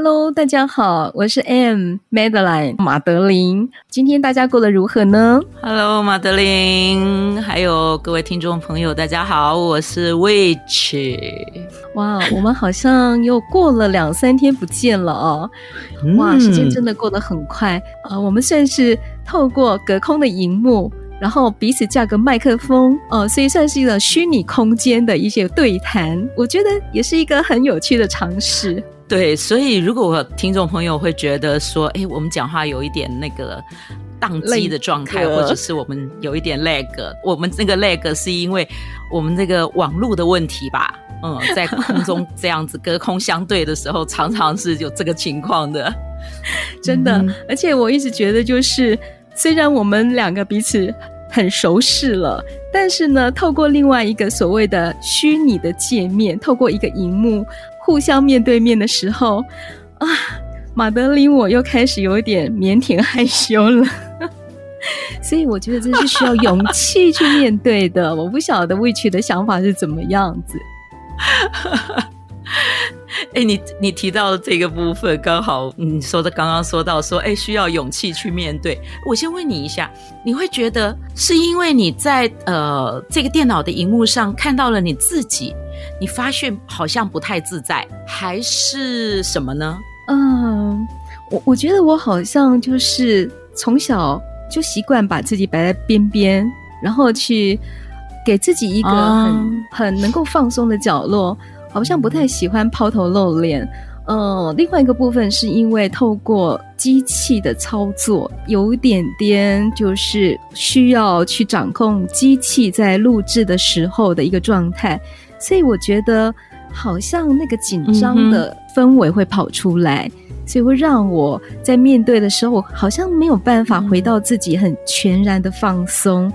Hello，大家好，我是 M Madeline 马德琳。今天大家过得如何呢？Hello，马德琳，还有各位听众朋友，大家好，我是 Witch。哇，我们好像又过了两三天不见了哦。哇，时间真的过得很快啊、呃！我们算是透过隔空的荧幕，然后彼此架个麦克风哦、呃，所以算是一个虚拟空间的一些对谈。我觉得也是一个很有趣的尝试。对，所以如果我听众朋友会觉得说，哎，我们讲话有一点那个宕机的状态，或者是我们有一点 lag，我们那个 lag 是因为我们这个网络的问题吧？嗯，在空中 这样子隔空相对的时候，常常是有这个情况的，真的。嗯、而且我一直觉得，就是虽然我们两个彼此很熟识了，但是呢，透过另外一个所谓的虚拟的界面，透过一个荧幕。互相面对面的时候，啊，马德琳，我又开始有点腼腆害羞了，所以我觉得这是需要勇气去面对的。我不晓得 Witch 的想法是怎么样子。哎，你你提到的这个部分，刚好你说的刚刚说到说，哎，需要勇气去面对。我先问你一下，你会觉得是因为你在呃这个电脑的荧幕上看到了你自己？你发现好像不太自在，还是什么呢？嗯，我我觉得我好像就是从小就习惯把自己摆在边边，然后去给自己一个很、嗯、很能够放松的角落，好像不太喜欢抛头露脸。呃，另外一个部分是因为透过机器的操作，有一点点就是需要去掌控机器在录制的时候的一个状态。所以我觉得好像那个紧张的氛围会跑出来，所以会让我在面对的时候，好像没有办法回到自己很全然的放松。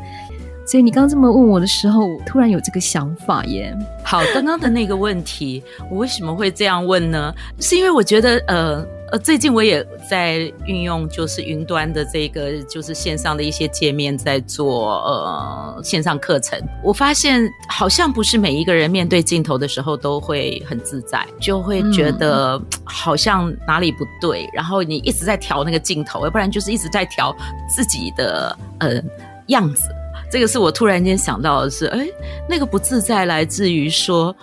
所以你刚这么问我的时候，我突然有这个想法耶。好，刚刚的那个问题，我为什么会这样问呢？是因为我觉得，呃。呃，最近我也在运用，就是云端的这个，就是线上的一些界面，在做呃线上课程。我发现好像不是每一个人面对镜头的时候都会很自在，就会觉得好像哪里不对，嗯、然后你一直在调那个镜头，要不然就是一直在调自己的呃样子。这个是我突然间想到的是，哎，那个不自在来自于说，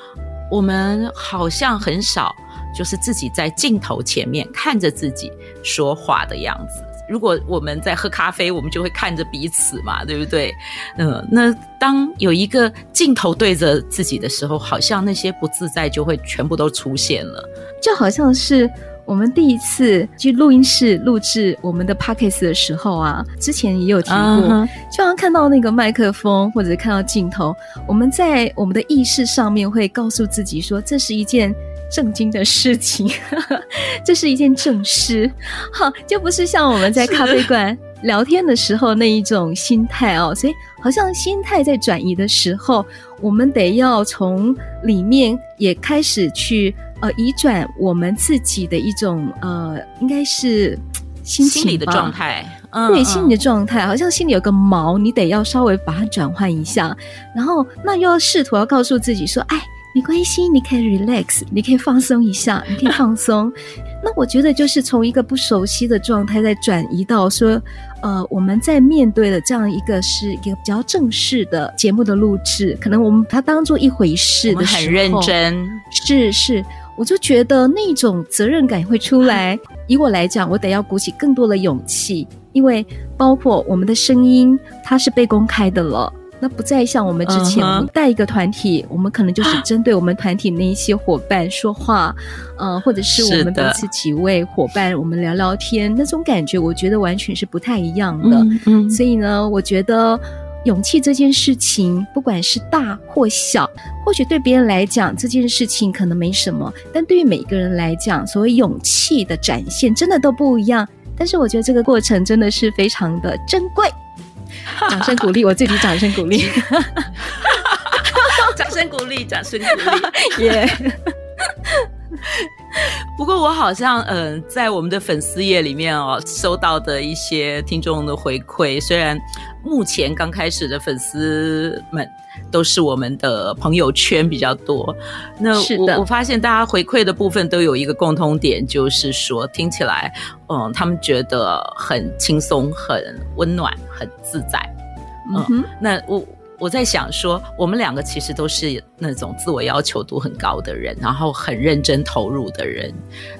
我们好像很少。就是自己在镜头前面看着自己说话的样子。如果我们在喝咖啡，我们就会看着彼此嘛，对不对？嗯，那当有一个镜头对着自己的时候，好像那些不自在就会全部都出现了。就好像是我们第一次去录音室录制我们的 podcast 的时候啊，之前也有提过，uh huh. 就好像看到那个麦克风或者看到镜头，我们在我们的意识上面会告诉自己说，这是一件。正经的事情，这是一件正事，好，就不是像我们在咖啡馆聊天的时候那一种心态哦。所以，好像心态在转移的时候，我们得要从里面也开始去呃移转我们自己的一种呃，应该是心情心理的状态，嗯，对，心理的状态，好像心里有个毛，你得要稍微把它转换一下，然后那又要试图要告诉自己说，哎。没关系，你可以 relax，你可以放松一下，你可以放松。那我觉得就是从一个不熟悉的状态，再转移到说，呃，我们在面对的这样一个是一个比较正式的节目的录制，可能我们把它当做一回事的时候，很认真。是是，我就觉得那种责任感会出来。以我来讲，我得要鼓起更多的勇气，因为包括我们的声音，它是被公开的了。那不再像我们之前带一个团体，uh huh. 我们可能就是针对我们团体那一些伙伴说话，呃，或者是我们彼此几位伙伴，我们聊聊天，那种感觉，我觉得完全是不太一样的。嗯嗯。所以呢，我觉得勇气这件事情，不管是大或小，或许对别人来讲这件事情可能没什么，但对于每个人来讲，所谓勇气的展现，真的都不一样。但是我觉得这个过程真的是非常的珍贵。掌声鼓励，我自己掌声鼓励。掌声鼓励，掌声鼓励，耶！不过我好像，嗯、呃，在我们的粉丝页里面哦，收到的一些听众的回馈，虽然目前刚开始的粉丝们都是我们的朋友圈比较多，那我我发现大家回馈的部分都有一个共通点，就是说听起来，嗯，他们觉得很轻松、很温暖、很自在，嗯，那我。我在想说，我们两个其实都是那种自我要求度很高的人，然后很认真投入的人，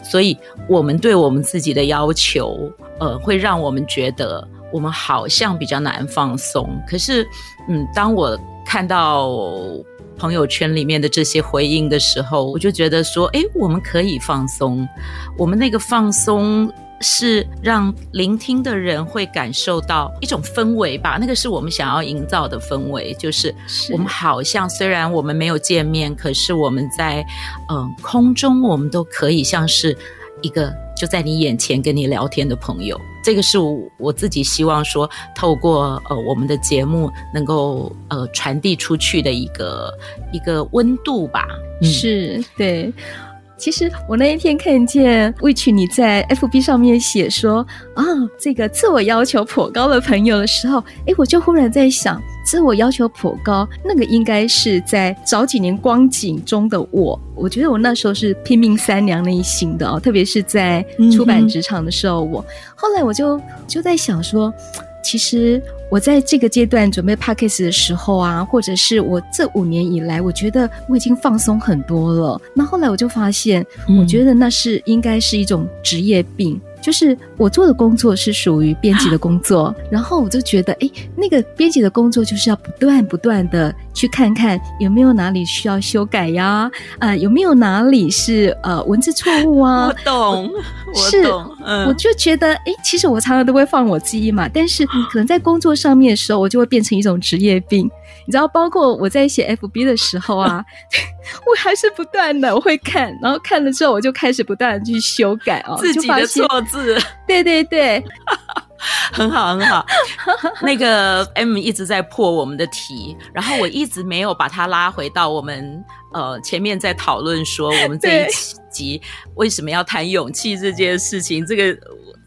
所以我们对我们自己的要求，呃，会让我们觉得我们好像比较难放松。可是，嗯，当我看到朋友圈里面的这些回应的时候，我就觉得说，诶，我们可以放松，我们那个放松。是让聆听的人会感受到一种氛围吧，那个是我们想要营造的氛围，就是我们好像虽然我们没有见面，可是我们在嗯、呃、空中，我们都可以像是一个就在你眼前跟你聊天的朋友。这个是我我自己希望说，透过呃我们的节目能够呃传递出去的一个一个温度吧。是，对。其实我那一天看见 Witch 你在 FB 上面写说啊，这个自我要求颇高的朋友的时候，诶，我就忽然在想，自我要求颇高，那个应该是在早几年光景中的我。我觉得我那时候是拼命三娘那一型的哦，特别是在出版职场的时候，我、嗯、后来我就就在想说。其实我在这个阶段准备 Podcast 的时候啊，或者是我这五年以来，我觉得我已经放松很多了。那后来我就发现，我觉得那是应该是一种职业病。就是我做的工作是属于编辑的工作，然后我就觉得，哎，那个编辑的工作就是要不断不断的去看看有没有哪里需要修改呀，呃，有没有哪里是呃文字错误啊？我懂，我懂，嗯，我就觉得，哎，其实我常常都会放我自己嘛，但是可能在工作上面的时候，我就会变成一种职业病。你知道，包括我在写 FB 的时候啊，我还是不断的我会看，然后看了之后，我就开始不断的去修改哦，自己的错字，对对对，很 好很好。那个 M 一直在破我们的题，然后我一直没有把它拉回到我们呃前面在讨论说我们这一集为什么要谈勇气这件事情，这个。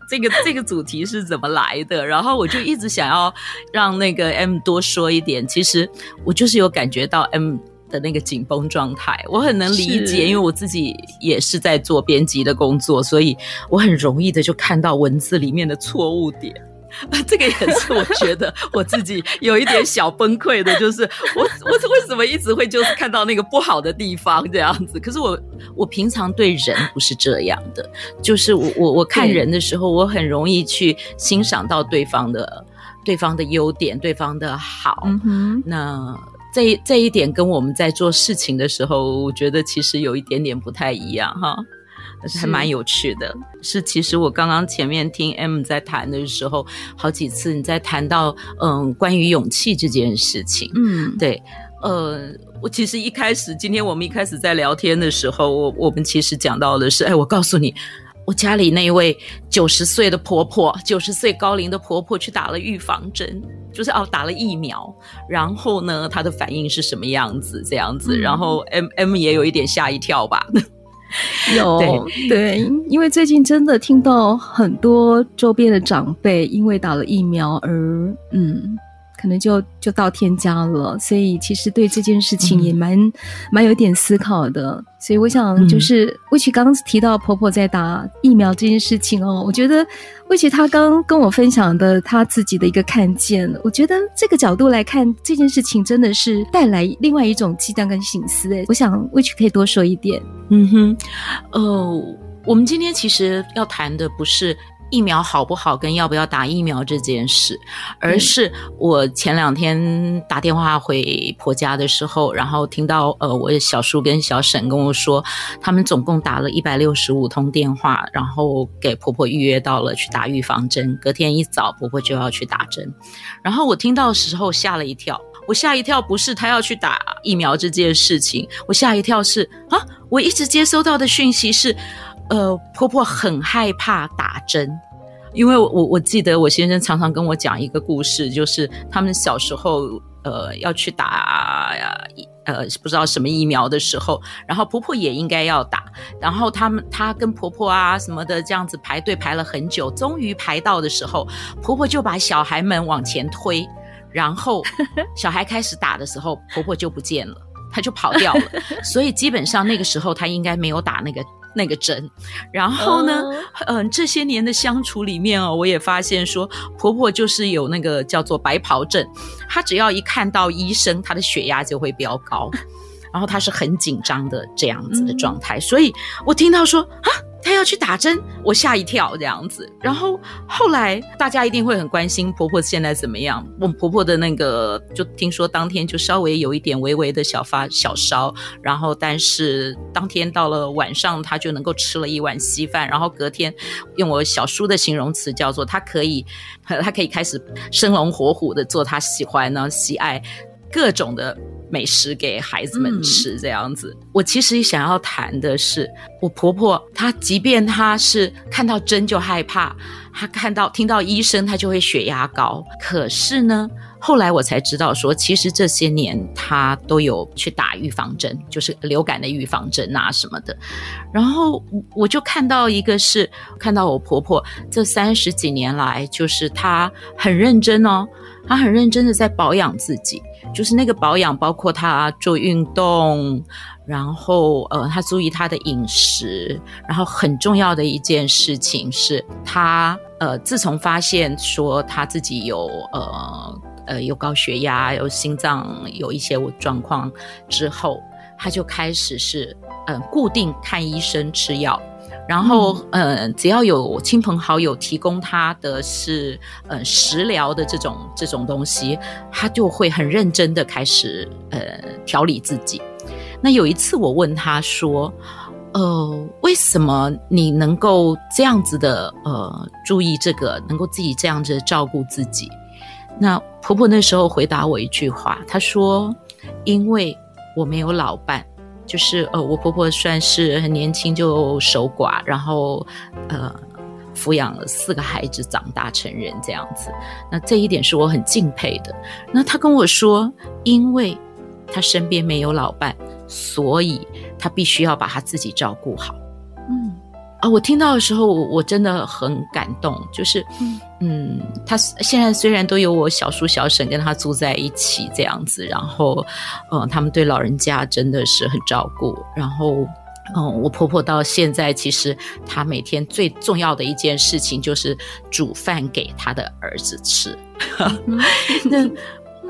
这个这个主题是怎么来的？然后我就一直想要让那个 M 多说一点。其实我就是有感觉到 M 的那个紧绷状态，我很能理解，因为我自己也是在做编辑的工作，所以我很容易的就看到文字里面的错误点。这个也是我觉得我自己有一点小崩溃的，就是我我为什么一直会就是看到那个不好的地方这样子？可是我我平常对人不是这样的，就是我我我看人的时候，我很容易去欣赏到对方的对方的优点，对方的好。嗯哼，那这这一点跟我们在做事情的时候，我觉得其实有一点点不太一样哈。是还蛮有趣的，是其实我刚刚前面听 M 在谈的时候，好几次你在谈到嗯关于勇气这件事情，嗯，对，呃，我其实一开始今天我们一开始在聊天的时候，我我们其实讲到的是，哎，我告诉你，我家里那一位九十岁的婆婆，九十岁高龄的婆婆去打了预防针，就是哦打了疫苗，然后呢，她的反应是什么样子？这样子，然后 M M 也有一点吓一跳吧。有 对，对，因为最近真的听到很多周边的长辈因为打了疫苗而嗯。可能就就到天家了，所以其实对这件事情也蛮、嗯、蛮有点思考的。所以我想，就是魏琪刚刚提到婆婆在打疫苗这件事情哦，我觉得魏琪她刚跟我分享的她自己的一个看见，我觉得这个角度来看这件事情，真的是带来另外一种激荡跟醒思。诶，我想魏琪可以多说一点。嗯哼，哦，我们今天其实要谈的不是。疫苗好不好，跟要不要打疫苗这件事，而是我前两天打电话回婆家的时候，然后听到呃，我的小叔跟小婶跟我说，他们总共打了一百六十五通电话，然后给婆婆预约到了去打预防针，隔天一早婆婆就要去打针，然后我听到的时候吓了一跳，我吓一跳不是她要去打疫苗这件事情，我吓一跳是啊，我一直接收到的讯息是。呃，婆婆很害怕打针，因为我我记得我先生常常跟我讲一个故事，就是他们小时候呃要去打呃不知道什么疫苗的时候，然后婆婆也应该要打，然后他们她跟婆婆啊什么的这样子排队排了很久，终于排到的时候，婆婆就把小孩们往前推，然后 小孩开始打的时候，婆婆就不见了，她就跑掉了，所以基本上那个时候她应该没有打那个。那个针，然后呢，嗯、呃，这些年的相处里面哦，我也发现说，婆婆就是有那个叫做白袍症，她只要一看到医生，她的血压就会飙高，然后她是很紧张的这样子的状态，嗯、所以我听到说啊。她要去打针，我吓一跳这样子。然后后来大家一定会很关心婆婆现在怎么样。我婆婆的那个，就听说当天就稍微有一点微微的小发小烧，然后但是当天到了晚上，她就能够吃了一碗稀饭。然后隔天，用我小叔的形容词叫做她可以，她可以开始生龙活虎的做她喜欢呢喜爱各种的。美食给孩子们吃，这样子。嗯、我其实想要谈的是，我婆婆她，即便她是看到针就害怕，她看到听到医生她就会血压高。可是呢，后来我才知道说，其实这些年她都有去打预防针，就是流感的预防针啊什么的。然后我就看到一个是，看到我婆婆这三十几年来，就是她很认真哦，他很认真的在保养自己。就是那个保养，包括他做运动，然后呃，他注意他的饮食，然后很重要的一件事情是他呃，自从发现说他自己有呃呃有高血压、有心脏有一些状况之后，他就开始是嗯、呃、固定看医生吃药。然后，嗯、呃，只要有亲朋好友提供他的是，呃，食疗的这种这种东西，他就会很认真的开始，呃，调理自己。那有一次我问他说，呃，为什么你能够这样子的，呃，注意这个，能够自己这样子照顾自己？那婆婆那时候回答我一句话，她说：“因为我没有老伴。”就是呃，我婆婆算是很年轻就守寡，然后呃，抚养了四个孩子长大成人这样子。那这一点是我很敬佩的。那她跟我说，因为她身边没有老伴，所以她必须要把她自己照顾好。嗯。啊，我听到的时候，我真的很感动。就是，嗯，嗯，他现在虽然都有我小叔小婶跟他住在一起这样子，然后，嗯，他们对老人家真的是很照顾。然后，嗯，我婆婆到现在其实她每天最重要的一件事情就是煮饭给她的儿子吃。那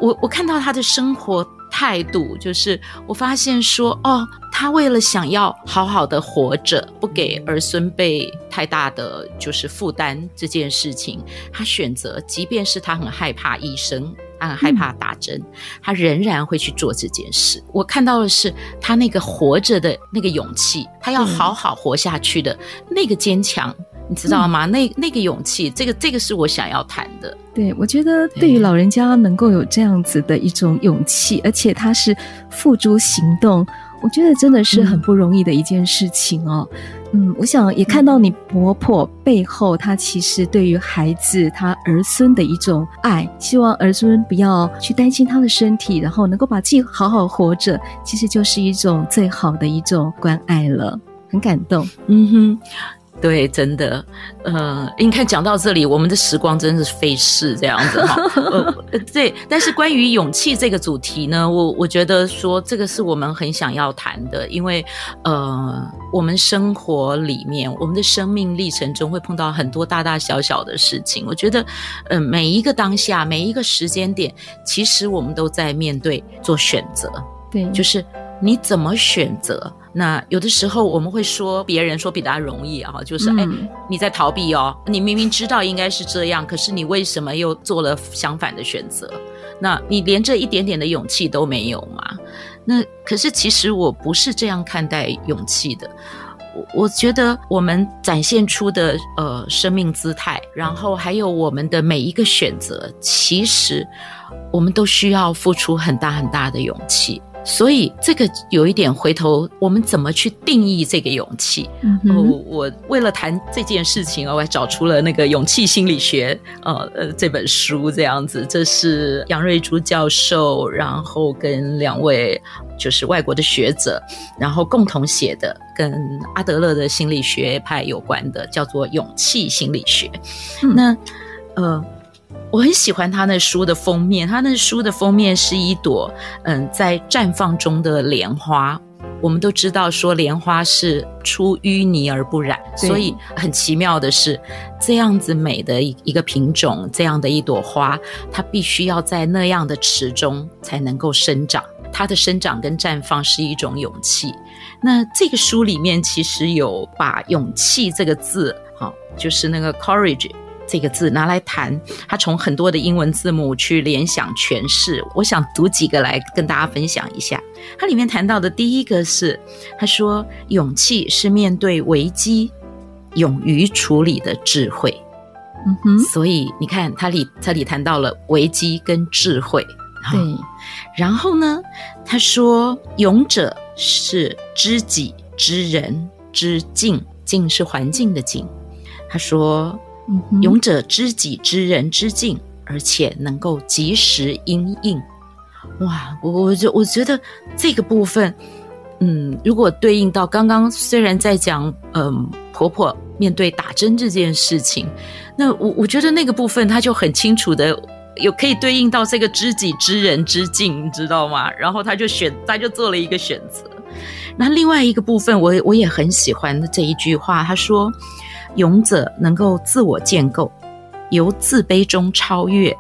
我我看到她的生活态度，就是我发现说，哦。他为了想要好好的活着，不给儿孙辈太大的就是负担这件事情，他选择，即便是他很害怕医生，他很害怕打针，嗯、他仍然会去做这件事。我看到的是他那个活着的那个勇气，他要好好活下去的那个坚强，嗯、你知道吗？那那个勇气，这个这个是我想要谈的。对，我觉得对于老人家能够有这样子的一种勇气，而且他是付诸行动。我觉得真的是很不容易的一件事情哦，嗯，嗯，我想也看到你婆婆背后，她其实对于孩子、她儿孙的一种爱，希望儿孙不要去担心他的身体，然后能够把自己好好活着，其实就是一种最好的一种关爱了，很感动，嗯哼。对，真的，呃，你看讲到这里，我们的时光真的是飞逝这样子哈。呃，对，但是关于勇气这个主题呢，我我觉得说这个是我们很想要谈的，因为呃，我们生活里面，我们的生命历程中会碰到很多大大小小的事情。我觉得，呃，每一个当下，每一个时间点，其实我们都在面对做选择。对，就是你怎么选择。那有的时候我们会说别人说比他容易啊，就是哎、嗯，你在逃避哦，你明明知道应该是这样，可是你为什么又做了相反的选择？那你连这一点点的勇气都没有吗？那可是其实我不是这样看待勇气的，我我觉得我们展现出的呃生命姿态，然后还有我们的每一个选择，其实我们都需要付出很大很大的勇气。所以这个有一点回头，我们怎么去定义这个勇气？嗯、哦，我为了谈这件事情，我还找出了那个《勇气心理学》呃呃这本书，这样子，这是杨瑞珠教授，然后跟两位就是外国的学者，然后共同写的，跟阿德勒的心理学派有关的，叫做《勇气心理学》。嗯、那呃。我很喜欢他那书的封面，他那书的封面是一朵嗯在绽放中的莲花。我们都知道说莲花是出淤泥而不染，所以很奇妙的是，这样子美的一一个品种，这样的一朵花，它必须要在那样的池中才能够生长。它的生长跟绽放是一种勇气。那这个书里面其实有把勇气这个字，好，就是那个 courage。这个字拿来谈，他从很多的英文字母去联想诠释。我想读几个来跟大家分享一下。它里面谈到的第一个是，他说勇气是面对危机勇于处理的智慧。嗯哼，所以你看，他里他里谈到了危机跟智慧。对，然后呢，他说勇者是知己知人知境，境是环境的境。他说。勇者知己知人知境，而且能够及时应应。哇，我我觉我觉得这个部分，嗯，如果对应到刚刚虽然在讲，嗯，婆婆面对打针这件事情，那我我觉得那个部分她就很清楚的有可以对应到这个知己知人知境，你知道吗？然后他就选，他就做了一个选择。那另外一个部分，我我也很喜欢的这一句话，他说。勇者能够自我建构，由自卑中超越，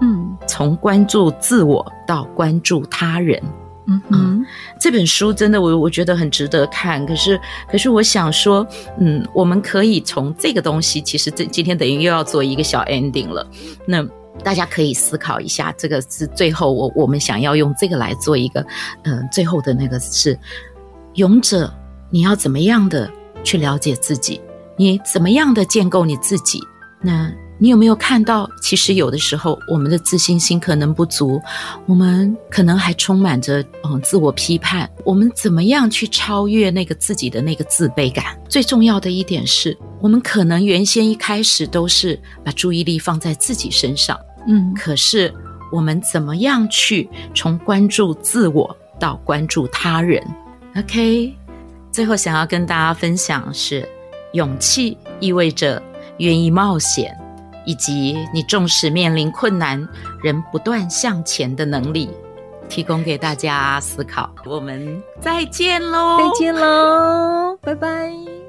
嗯，从关注自我到关注他人，嗯哼嗯，这本书真的我我觉得很值得看。可是，可是我想说，嗯，我们可以从这个东西，其实这今天等于又要做一个小 ending 了。那大家可以思考一下，这个是最后我我们想要用这个来做一个，嗯、呃，最后的那个是勇者，你要怎么样的去了解自己？你怎么样的建构你自己？那你有没有看到，其实有的时候我们的自信心可能不足，我们可能还充满着嗯自我批判。我们怎么样去超越那个自己的那个自卑感？最重要的一点是，我们可能原先一开始都是把注意力放在自己身上，嗯，可是我们怎么样去从关注自我到关注他人？OK，最后想要跟大家分享是。勇气意味着愿意冒险，以及你纵使面临困难仍不断向前的能力，提供给大家思考。我们再见喽！再见喽！拜拜。